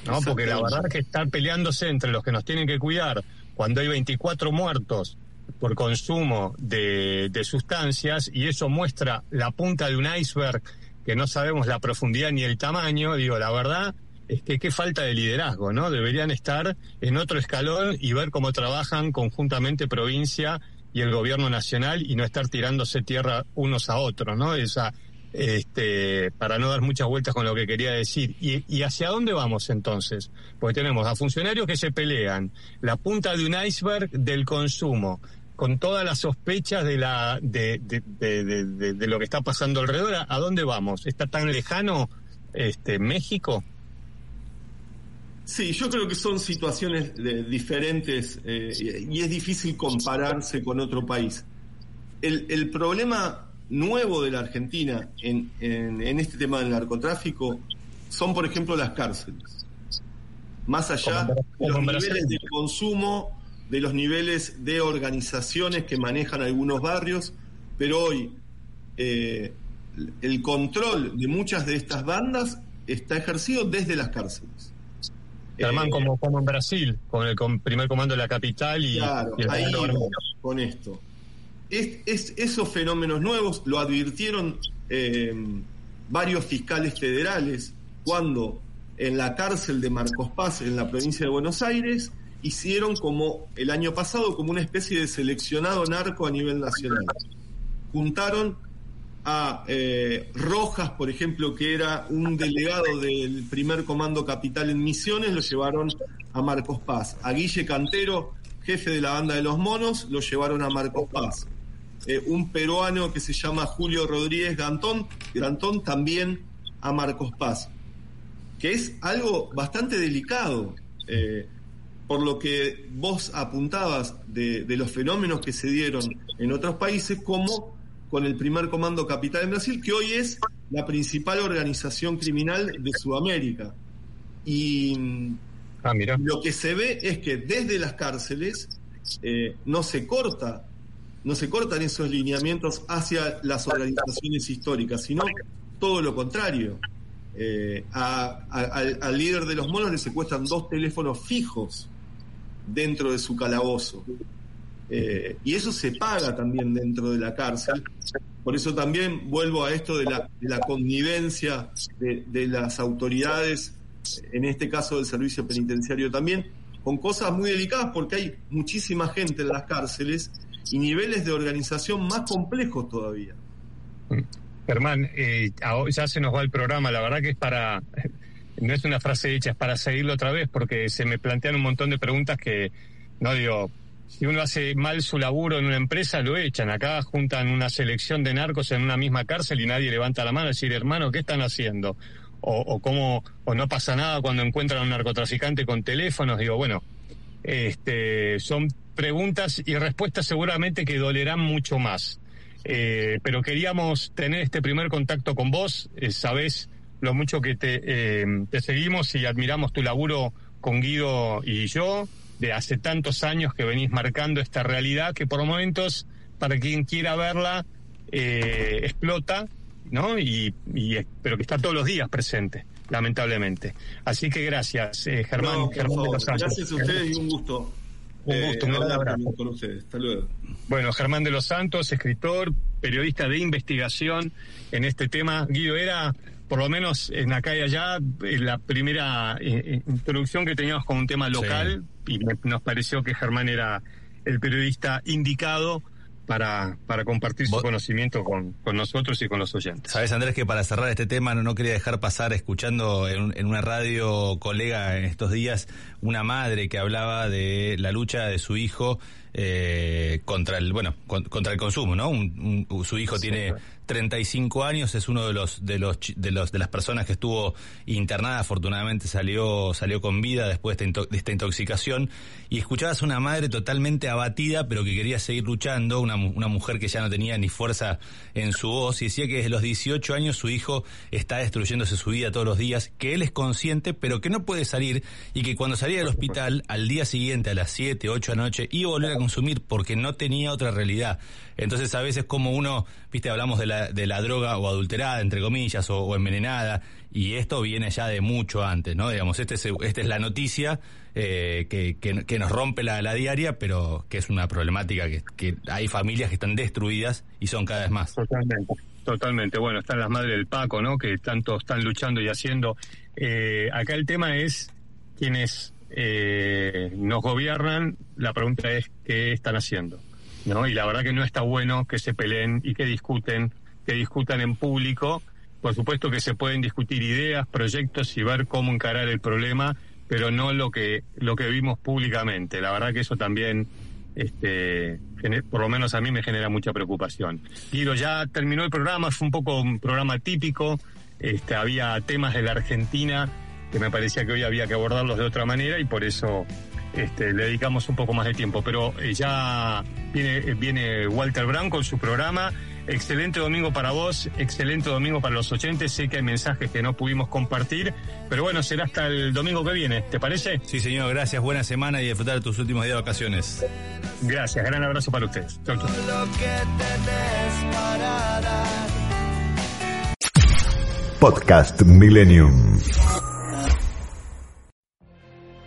¿no? Porque la verdad es que estar peleándose entre los que nos tienen que cuidar cuando hay 24 muertos por consumo de, de sustancias y eso muestra la punta de un iceberg que no sabemos la profundidad ni el tamaño, digo, la verdad es que qué falta de liderazgo, ¿no? Deberían estar en otro escalón y ver cómo trabajan conjuntamente provincia y el gobierno nacional y no estar tirándose tierra unos a otros, ¿no? Este, para no dar muchas vueltas con lo que quería decir. ¿Y, ¿Y, hacia dónde vamos entonces? Porque tenemos a funcionarios que se pelean, la punta de un iceberg del consumo, con todas las sospechas de, la, de, de, de, de lo que está pasando alrededor. ¿A dónde vamos? ¿Está tan lejano este, México? Sí, yo creo que son situaciones diferentes eh, y es difícil compararse con otro país. El, el problema nuevo de la Argentina en, en, este tema del narcotráfico son, por ejemplo, las cárceles. Más allá de los niveles de consumo, de los niveles de organizaciones que manejan algunos barrios, pero hoy eh, el control de muchas de estas bandas está ejercido desde las cárceles. Eh, como, como en Brasil, con el primer comando de la capital y, claro, ahí con esto. Es, esos fenómenos nuevos lo advirtieron eh, varios fiscales federales cuando en la cárcel de Marcos Paz, en la provincia de Buenos Aires, hicieron como el año pasado como una especie de seleccionado narco a nivel nacional. Juntaron a eh, Rojas, por ejemplo, que era un delegado del primer comando capital en Misiones, lo llevaron a Marcos Paz. A Guille Cantero, jefe de la banda de los monos, lo llevaron a Marcos Paz. Eh, un peruano que se llama Julio Rodríguez Gantón, Grantón también a Marcos Paz, que es algo bastante delicado. Eh, por lo que vos apuntabas de los fenómenos que se dieron en otros países, como con el primer comando capital en Brasil, que hoy es la principal organización criminal de Sudamérica. Y ah, lo que se ve es que desde las cárceles eh, no se corta, no se cortan esos lineamientos hacia las organizaciones históricas, sino todo lo contrario. Eh, al, líder de los monos le secuestran dos teléfonos fijos dentro de su calabozo. Eh, y eso se paga también dentro de la cárcel. Por eso también vuelvo a esto de la, de connivencia de, las autoridades, en este caso del servicio penitenciario también, con cosas muy delicadas porque hay muchísima gente en las cárceles y niveles de organización más complejos todavía. Germán, eh, ya se nos va el programa, la verdad que es para, no es una frase hecha, es para seguirlo otra vez porque se me plantean un montón de preguntas que, no digo, si uno hace mal su laburo en una empresa, lo echan. Acá juntan una selección de narcos en una misma cárcel y nadie levanta la mano y decir, hermano, ¿qué están haciendo? O, o cómo, o no pasa nada cuando encuentran a un narcotraficante con teléfonos. Digo, bueno, este, son preguntas y respuestas seguramente que dolerán mucho más. Eh, pero queríamos tener este primer contacto con vos. Eh, sabés lo mucho que te, eh, te seguimos y admiramos tu laburo con Guido y yo de hace tantos años que venís marcando esta realidad que por momentos, para quien quiera verla, eh, explota, ¿no? Y, pero que está todos los días presente, lamentablemente. Así que gracias, eh, Germán. gracias a ustedes y un gusto. Un eh, gusto, un con ustedes. Hasta luego. Bueno, Germán de los Santos, escritor, periodista de investigación en este tema. Guido, era por lo menos en acá y allá, la primera introducción que teníamos con un tema local y nos pareció que Germán era el periodista indicado para, para compartir su conocimiento con, con, nosotros y con los oyentes. Sabes, Andrés, que para cerrar este tema no, no quería dejar pasar escuchando en, en, una radio colega en estos días una madre que hablaba de la lucha de su hijo eh, contra el bueno contra el consumo, ¿no? su hijo tiene 35 años, es uno de los de los de los de las personas que estuvo internada, afortunadamente salió salió con vida después de esta, intoxicación y escuchabas a una madre totalmente abatida, pero que quería seguir luchando, una, una mujer que ya no tenía ni fuerza en su voz y decía que desde los 18 años su hijo está destruyéndose su vida todos los días, que él es consciente, pero que no puede salir y que cuando salía del hospital al día siguiente a las 7, 8 de la noche iba a volver a consumir porque no tenía otra realidad. Entonces a veces como uno, viste, hablamos de la, de la droga o adulterada, entre comillas, o, envenenada, y esto viene ya de mucho antes, ¿no? Digamos, este es, esta es la noticia eh, que, que, nos rompe la, la, diaria, pero que es una problemática que, que hay familias que están destruidas y son cada vez más. Totalmente. Totalmente, bueno, están las madres del Paco, ¿no? Que tanto están luchando y haciendo. Eh, acá el tema es quienes eh, nos gobiernan, la pregunta es qué están haciendo. ¿no? Y la verdad que no está bueno que se peleen y que discuten, que discutan en público. Por supuesto que se pueden discutir ideas, proyectos y ver cómo encarar el problema, pero no lo que lo que vimos públicamente. La verdad que eso también este por lo menos a mí me genera mucha preocupación. Guido, ya terminó el programa, fue un poco un programa típico, este, había temas de la Argentina que me parecía que hoy había que abordarlos de otra manera y por eso este, le dedicamos un poco más de tiempo. Pero eh, ya viene, eh, viene Walter Brown con su programa. Excelente domingo para vos, excelente domingo para los oyentes. Sé que hay mensajes que no pudimos compartir, pero bueno, será hasta el domingo que viene. ¿Te parece? Sí, señor, gracias. Buena semana y disfrutar de tus últimos días de vacaciones. Gracias, gran abrazo para ustedes. Podcast Millennium.